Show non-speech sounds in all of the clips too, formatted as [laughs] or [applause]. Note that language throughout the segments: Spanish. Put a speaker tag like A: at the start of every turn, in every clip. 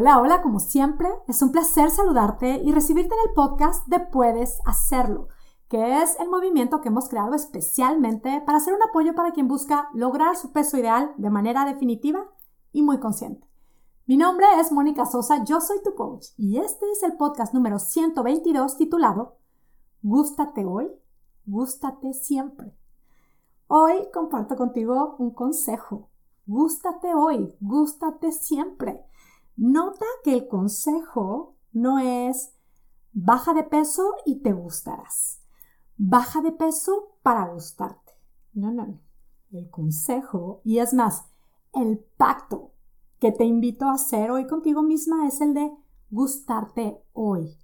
A: Hola, hola, como siempre, es un placer saludarte y recibirte en el podcast de Puedes Hacerlo, que es el movimiento que hemos creado especialmente para hacer un apoyo para quien busca lograr su peso ideal de manera definitiva y muy consciente. Mi nombre es Mónica Sosa, yo soy tu coach y este es el podcast número 122 titulado Gústate hoy, gústate siempre. Hoy comparto contigo un consejo. Gústate hoy, gústate siempre. Nota que el consejo no es baja de peso y te gustarás. Baja de peso para gustarte. No, no, no. El consejo, y es más, el pacto que te invito a hacer hoy contigo misma es el de gustarte hoy.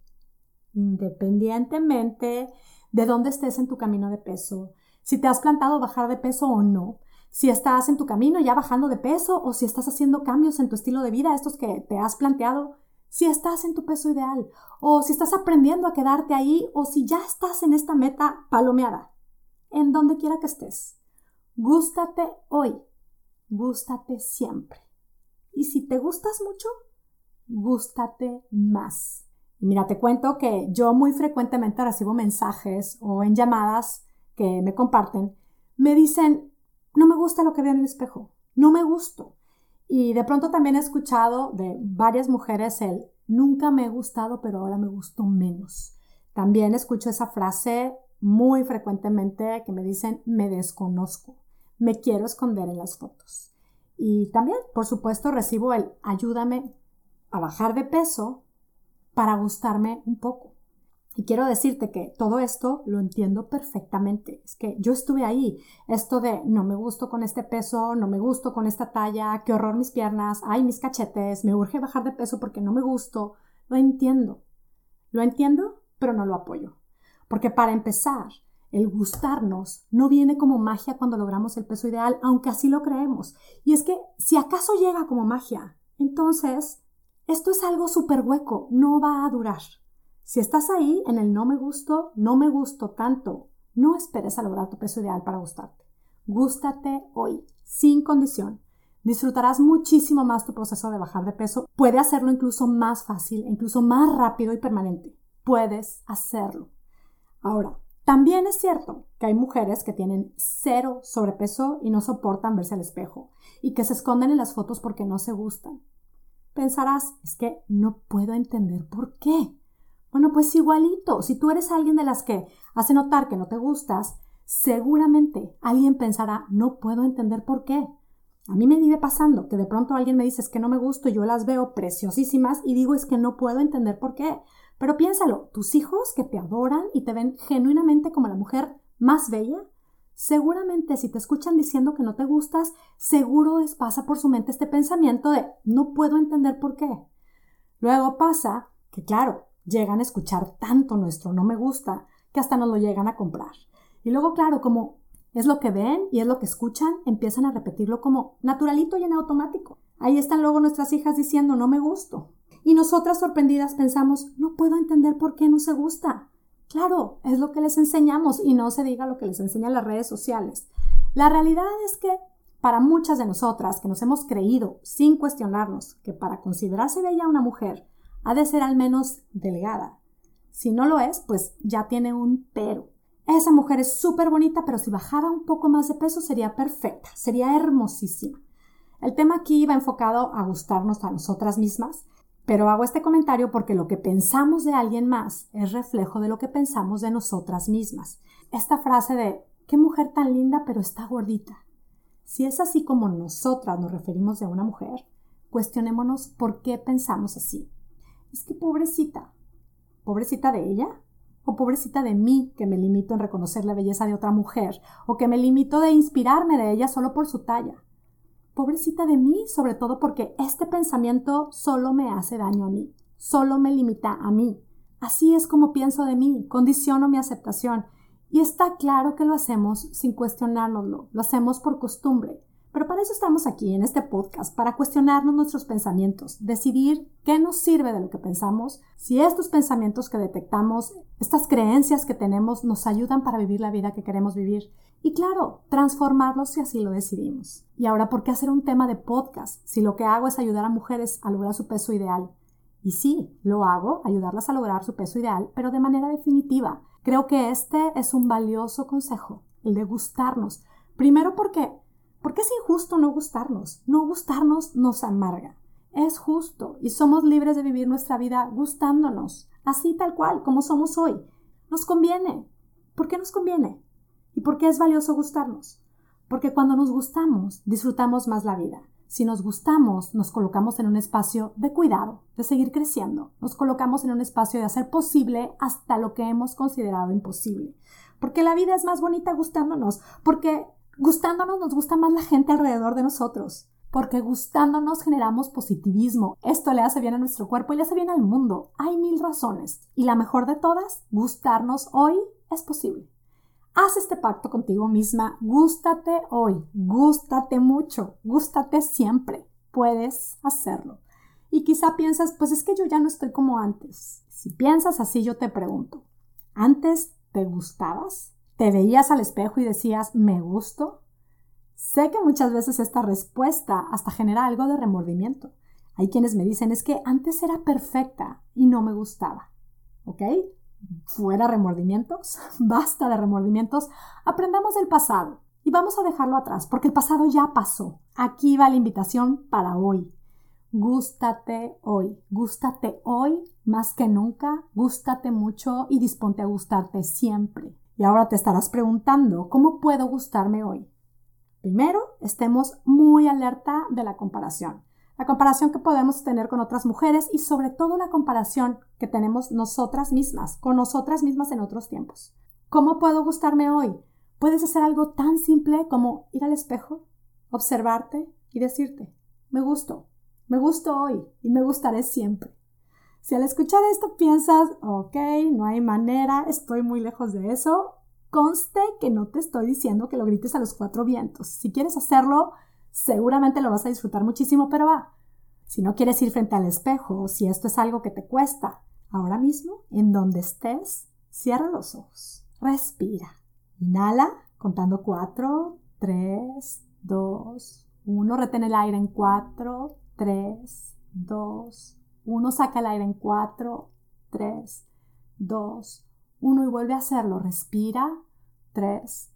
A: Independientemente de dónde estés en tu camino de peso, si te has plantado bajar de peso o no, si estás en tu camino ya bajando de peso o si estás haciendo cambios en tu estilo de vida, estos que te has planteado, si estás en tu peso ideal o si estás aprendiendo a quedarte ahí o si ya estás en esta meta palomeada, en donde quiera que estés. Gústate hoy, gústate siempre. Y si te gustas mucho, gústate más. mira, te cuento que yo muy frecuentemente recibo mensajes o en llamadas que me comparten, me dicen, no me gusta lo que veo en el espejo, no me gusto. Y de pronto también he escuchado de varias mujeres el nunca me he gustado, pero ahora me gusto menos. También escucho esa frase muy frecuentemente que me dicen me desconozco, me quiero esconder en las fotos. Y también, por supuesto, recibo el ayúdame a bajar de peso para gustarme un poco. Y quiero decirte que todo esto lo entiendo perfectamente. Es que yo estuve ahí. Esto de no me gusto con este peso, no me gusto con esta talla, qué horror mis piernas, ay mis cachetes, me urge bajar de peso porque no me gusto. Lo entiendo. Lo entiendo, pero no lo apoyo. Porque para empezar, el gustarnos no viene como magia cuando logramos el peso ideal, aunque así lo creemos. Y es que si acaso llega como magia, entonces esto es algo súper hueco, no va a durar. Si estás ahí en el no me gusto, no me gusto tanto, no esperes a lograr tu peso ideal para gustarte. Gústate hoy, sin condición. Disfrutarás muchísimo más tu proceso de bajar de peso. Puede hacerlo incluso más fácil, incluso más rápido y permanente. Puedes hacerlo. Ahora, también es cierto que hay mujeres que tienen cero sobrepeso y no soportan verse al espejo y que se esconden en las fotos porque no se gustan. Pensarás, es que no puedo entender por qué. Bueno, pues igualito, si tú eres alguien de las que hace notar que no te gustas, seguramente alguien pensará, no puedo entender por qué. A mí me vive pasando que de pronto alguien me dice es que no me gusto y yo las veo preciosísimas y digo es que no puedo entender por qué. Pero piénsalo, tus hijos que te adoran y te ven genuinamente como la mujer más bella, seguramente si te escuchan diciendo que no te gustas, seguro les pasa por su mente este pensamiento de no puedo entender por qué. Luego pasa que claro, llegan a escuchar tanto nuestro no me gusta que hasta nos lo llegan a comprar. Y luego, claro, como es lo que ven y es lo que escuchan, empiezan a repetirlo como naturalito y en automático. Ahí están luego nuestras hijas diciendo no me gusto. Y nosotras sorprendidas pensamos, no puedo entender por qué no se gusta. Claro, es lo que les enseñamos y no se diga lo que les enseñan las redes sociales. La realidad es que para muchas de nosotras que nos hemos creído sin cuestionarnos que para considerarse bella una mujer ha de ser al menos delgada. Si no lo es, pues ya tiene un pero. Esa mujer es súper bonita, pero si bajara un poco más de peso sería perfecta, sería hermosísima. El tema aquí va enfocado a gustarnos a nosotras mismas, pero hago este comentario porque lo que pensamos de alguien más es reflejo de lo que pensamos de nosotras mismas. Esta frase de qué mujer tan linda pero está gordita. Si es así como nosotras nos referimos de una mujer, cuestionémonos por qué pensamos así es que pobrecita. ¿Pobrecita de ella? ¿O pobrecita de mí que me limito en reconocer la belleza de otra mujer? ¿O que me limito de inspirarme de ella solo por su talla? Pobrecita de mí, sobre todo porque este pensamiento solo me hace daño a mí, solo me limita a mí. Así es como pienso de mí, condiciono mi aceptación. Y está claro que lo hacemos sin cuestionárnoslo, lo hacemos por costumbre, pero para eso estamos aquí en este podcast, para cuestionarnos nuestros pensamientos, decidir qué nos sirve de lo que pensamos, si estos pensamientos que detectamos, estas creencias que tenemos nos ayudan para vivir la vida que queremos vivir. Y claro, transformarlos si así lo decidimos. Y ahora, ¿por qué hacer un tema de podcast si lo que hago es ayudar a mujeres a lograr su peso ideal? Y sí, lo hago, ayudarlas a lograr su peso ideal, pero de manera definitiva. Creo que este es un valioso consejo, el de gustarnos. Primero porque, porque es injusto no gustarnos. No gustarnos nos amarga. Es justo y somos libres de vivir nuestra vida gustándonos, así tal cual, como somos hoy. Nos conviene. ¿Por qué nos conviene? ¿Y por qué es valioso gustarnos? Porque cuando nos gustamos, disfrutamos más la vida. Si nos gustamos, nos colocamos en un espacio de cuidado, de seguir creciendo. Nos colocamos en un espacio de hacer posible hasta lo que hemos considerado imposible. Porque la vida es más bonita gustándonos. Porque gustándonos nos gusta más la gente alrededor de nosotros. Porque gustándonos generamos positivismo. Esto le hace bien a nuestro cuerpo y le hace bien al mundo. Hay mil razones. Y la mejor de todas, gustarnos hoy es posible. Haz este pacto contigo misma. Gústate hoy. Gústate mucho. Gústate siempre. Puedes hacerlo. Y quizá piensas, pues es que yo ya no estoy como antes. Si piensas así, yo te pregunto, ¿antes te gustabas? ¿Te veías al espejo y decías, me gusto? Sé que muchas veces esta respuesta hasta genera algo de remordimiento. Hay quienes me dicen, es que antes era perfecta y no me gustaba. ¿Ok? fuera remordimientos, [laughs] basta de remordimientos, aprendamos del pasado y vamos a dejarlo atrás, porque el pasado ya pasó. Aquí va la invitación para hoy. Gústate hoy, gústate hoy más que nunca, gústate mucho y disponte a gustarte siempre. Y ahora te estarás preguntando, ¿cómo puedo gustarme hoy? Primero, estemos muy alerta de la comparación la comparación que podemos tener con otras mujeres y sobre todo la comparación que tenemos nosotras mismas, con nosotras mismas en otros tiempos. ¿Cómo puedo gustarme hoy? Puedes hacer algo tan simple como ir al espejo, observarte y decirte, me gusto, me gusto hoy y me gustaré siempre. Si al escuchar esto piensas, ok, no hay manera, estoy muy lejos de eso, conste que no te estoy diciendo que lo grites a los cuatro vientos. Si quieres hacerlo, seguramente lo vas a disfrutar muchísimo, pero va. Si no quieres ir frente al espejo si esto es algo que te cuesta, ahora mismo, en donde estés, cierra los ojos. Respira. Inhala, contando 4, 3, 2, 1. Retén el aire en 4, 3, 2, 1. Saca el aire en 4, 3, 2, 1 y vuelve a hacerlo. Respira. 3,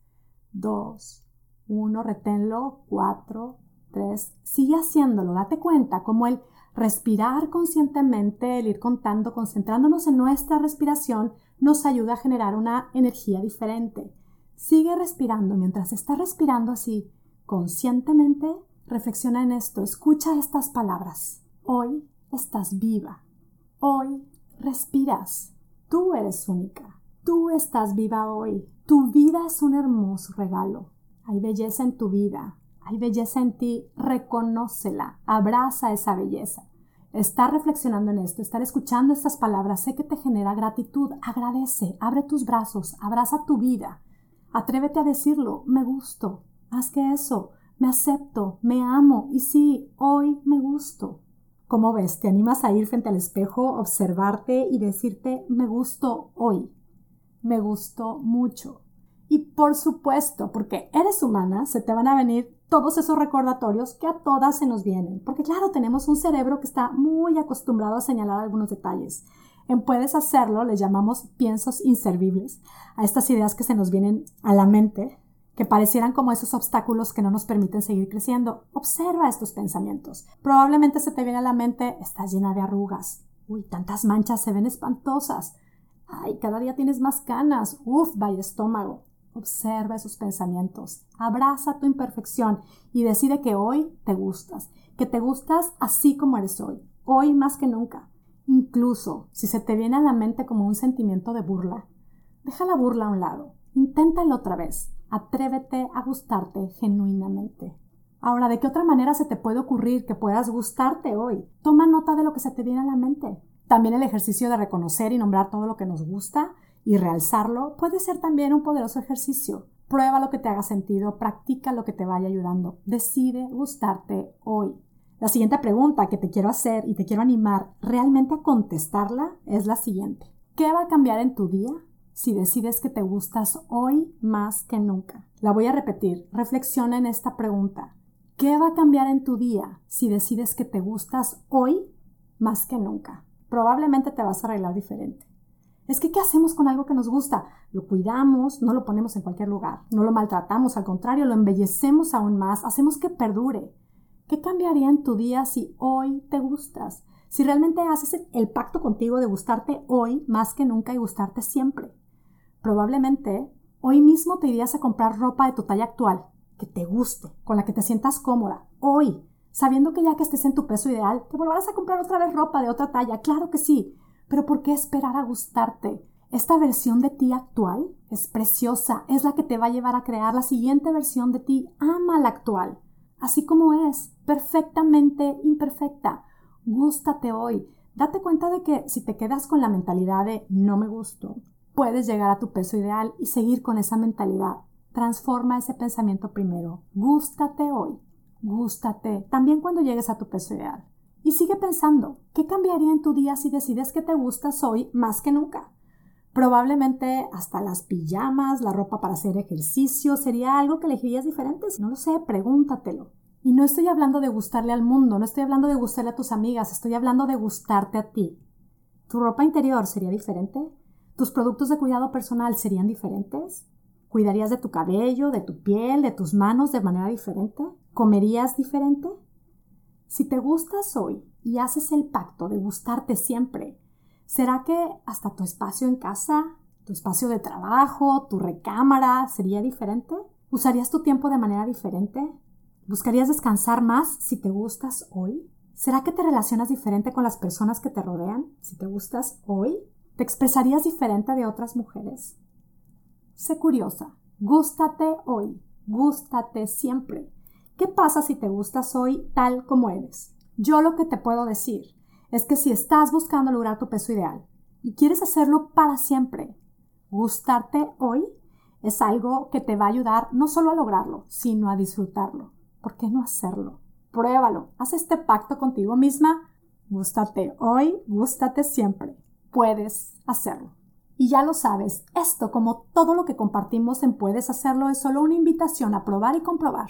A: 2, 1, reténlo, 4, 3, sigue haciéndolo, date cuenta como el respirar conscientemente, el ir contando, concentrándonos en nuestra respiración, nos ayuda a generar una energía diferente. Sigue respirando mientras estás respirando así, conscientemente, reflexiona en esto, escucha estas palabras. Hoy estás viva. Hoy respiras. Tú eres única. Tú estás viva hoy. Tu vida es un hermoso regalo. Hay belleza en tu vida, hay belleza en ti, reconócela, abraza esa belleza. Estar reflexionando en esto, estar escuchando estas palabras, sé que te genera gratitud, agradece, abre tus brazos, abraza tu vida, atrévete a decirlo, me gusto, más que eso, me acepto, me amo y sí, hoy me gusto. ¿Cómo ves? ¿Te animas a ir frente al espejo, observarte y decirte, me gusto hoy? Me gusto mucho. Y por supuesto, porque eres humana, se te van a venir todos esos recordatorios que a todas se nos vienen. Porque claro, tenemos un cerebro que está muy acostumbrado a señalar algunos detalles. En puedes hacerlo, le llamamos piensos inservibles a estas ideas que se nos vienen a la mente, que parecieran como esos obstáculos que no nos permiten seguir creciendo. Observa estos pensamientos. Probablemente se te viene a la mente, estás llena de arrugas. Uy, tantas manchas se ven espantosas. Ay, cada día tienes más canas. Uf, vaya estómago. Observa esos pensamientos, abraza tu imperfección y decide que hoy te gustas, que te gustas así como eres hoy, hoy más que nunca. Incluso si se te viene a la mente como un sentimiento de burla, deja la burla a un lado, inténtalo otra vez, atrévete a gustarte genuinamente. Ahora, ¿de qué otra manera se te puede ocurrir que puedas gustarte hoy? Toma nota de lo que se te viene a la mente. También el ejercicio de reconocer y nombrar todo lo que nos gusta y realzarlo puede ser también un poderoso ejercicio. Prueba lo que te haga sentido, practica lo que te vaya ayudando. Decide gustarte hoy. La siguiente pregunta que te quiero hacer y te quiero animar realmente a contestarla es la siguiente. ¿Qué va a cambiar en tu día si decides que te gustas hoy más que nunca? La voy a repetir. Reflexiona en esta pregunta. ¿Qué va a cambiar en tu día si decides que te gustas hoy más que nunca? Probablemente te vas a arreglar diferente. Es que, ¿qué hacemos con algo que nos gusta? Lo cuidamos, no lo ponemos en cualquier lugar, no lo maltratamos, al contrario, lo embellecemos aún más, hacemos que perdure. ¿Qué cambiaría en tu día si hoy te gustas? Si realmente haces el pacto contigo de gustarte hoy más que nunca y gustarte siempre. Probablemente hoy mismo te irías a comprar ropa de tu talla actual, que te guste, con la que te sientas cómoda, hoy, sabiendo que ya que estés en tu peso ideal, te volverás a comprar otra vez ropa de otra talla, claro que sí, pero ¿por qué esperar a gustarte? Esta versión de ti actual es preciosa, es la que te va a llevar a crear la siguiente versión de ti. Ama la actual, así como es, perfectamente imperfecta. Gústate hoy. Date cuenta de que si te quedas con la mentalidad de no me gusto, puedes llegar a tu peso ideal y seguir con esa mentalidad. Transforma ese pensamiento primero. Gústate hoy. Gústate también cuando llegues a tu peso ideal. Y sigue pensando, ¿qué cambiaría en tu día si decides que te gustas hoy más que nunca? Probablemente hasta las pijamas, la ropa para hacer ejercicio, sería algo que elegirías diferente. No lo sé, pregúntatelo. Y no estoy hablando de gustarle al mundo, no estoy hablando de gustarle a tus amigas, estoy hablando de gustarte a ti. ¿Tu ropa interior sería diferente? ¿Tus productos de cuidado personal serían diferentes? ¿Cuidarías de tu cabello, de tu piel, de tus manos de manera diferente? ¿Comerías diferente? Si te gustas hoy y haces el pacto de gustarte siempre, ¿será que hasta tu espacio en casa, tu espacio de trabajo, tu recámara sería diferente? ¿Usarías tu tiempo de manera diferente? ¿Buscarías descansar más si te gustas hoy? ¿Será que te relacionas diferente con las personas que te rodean si te gustas hoy? ¿Te expresarías diferente de otras mujeres? Sé curiosa, gústate hoy, gústate siempre. ¿Qué pasa si te gustas hoy tal como eres? Yo lo que te puedo decir es que si estás buscando lograr tu peso ideal y quieres hacerlo para siempre, gustarte hoy es algo que te va a ayudar no solo a lograrlo, sino a disfrutarlo. ¿Por qué no hacerlo? Pruébalo. Haz este pacto contigo misma. Gústate hoy, gústate siempre. Puedes hacerlo. Y ya lo sabes, esto como todo lo que compartimos en Puedes hacerlo es solo una invitación a probar y comprobar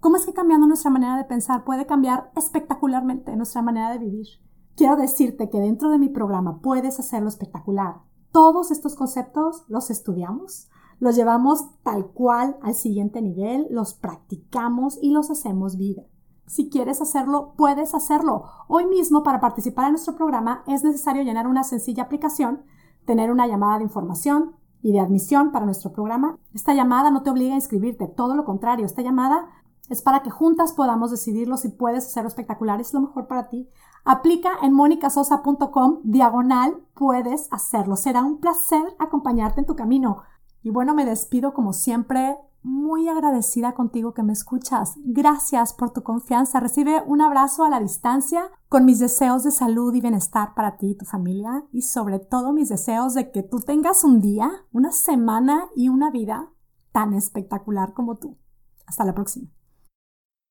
A: ¿Cómo es que cambiando nuestra manera de pensar puede cambiar espectacularmente nuestra manera de vivir? Quiero decirte que dentro de mi programa puedes hacerlo espectacular. Todos estos conceptos los estudiamos, los llevamos tal cual al siguiente nivel, los practicamos y los hacemos vida. Si quieres hacerlo, puedes hacerlo. Hoy mismo, para participar en nuestro programa, es necesario llenar una sencilla aplicación, tener una llamada de información y de admisión para nuestro programa. Esta llamada no te obliga a inscribirte, todo lo contrario, esta llamada es para que juntas podamos decidirlo si puedes hacerlo espectacular, es lo mejor para ti. Aplica en monicasosa.com diagonal, puedes hacerlo. Será un placer acompañarte en tu camino. Y bueno, me despido como siempre, muy agradecida contigo que me escuchas. Gracias por tu confianza. Recibe un abrazo a la distancia con mis deseos de salud y bienestar para ti y tu familia y sobre todo mis deseos de que tú tengas un día, una semana y una vida tan espectacular como tú. Hasta la próxima.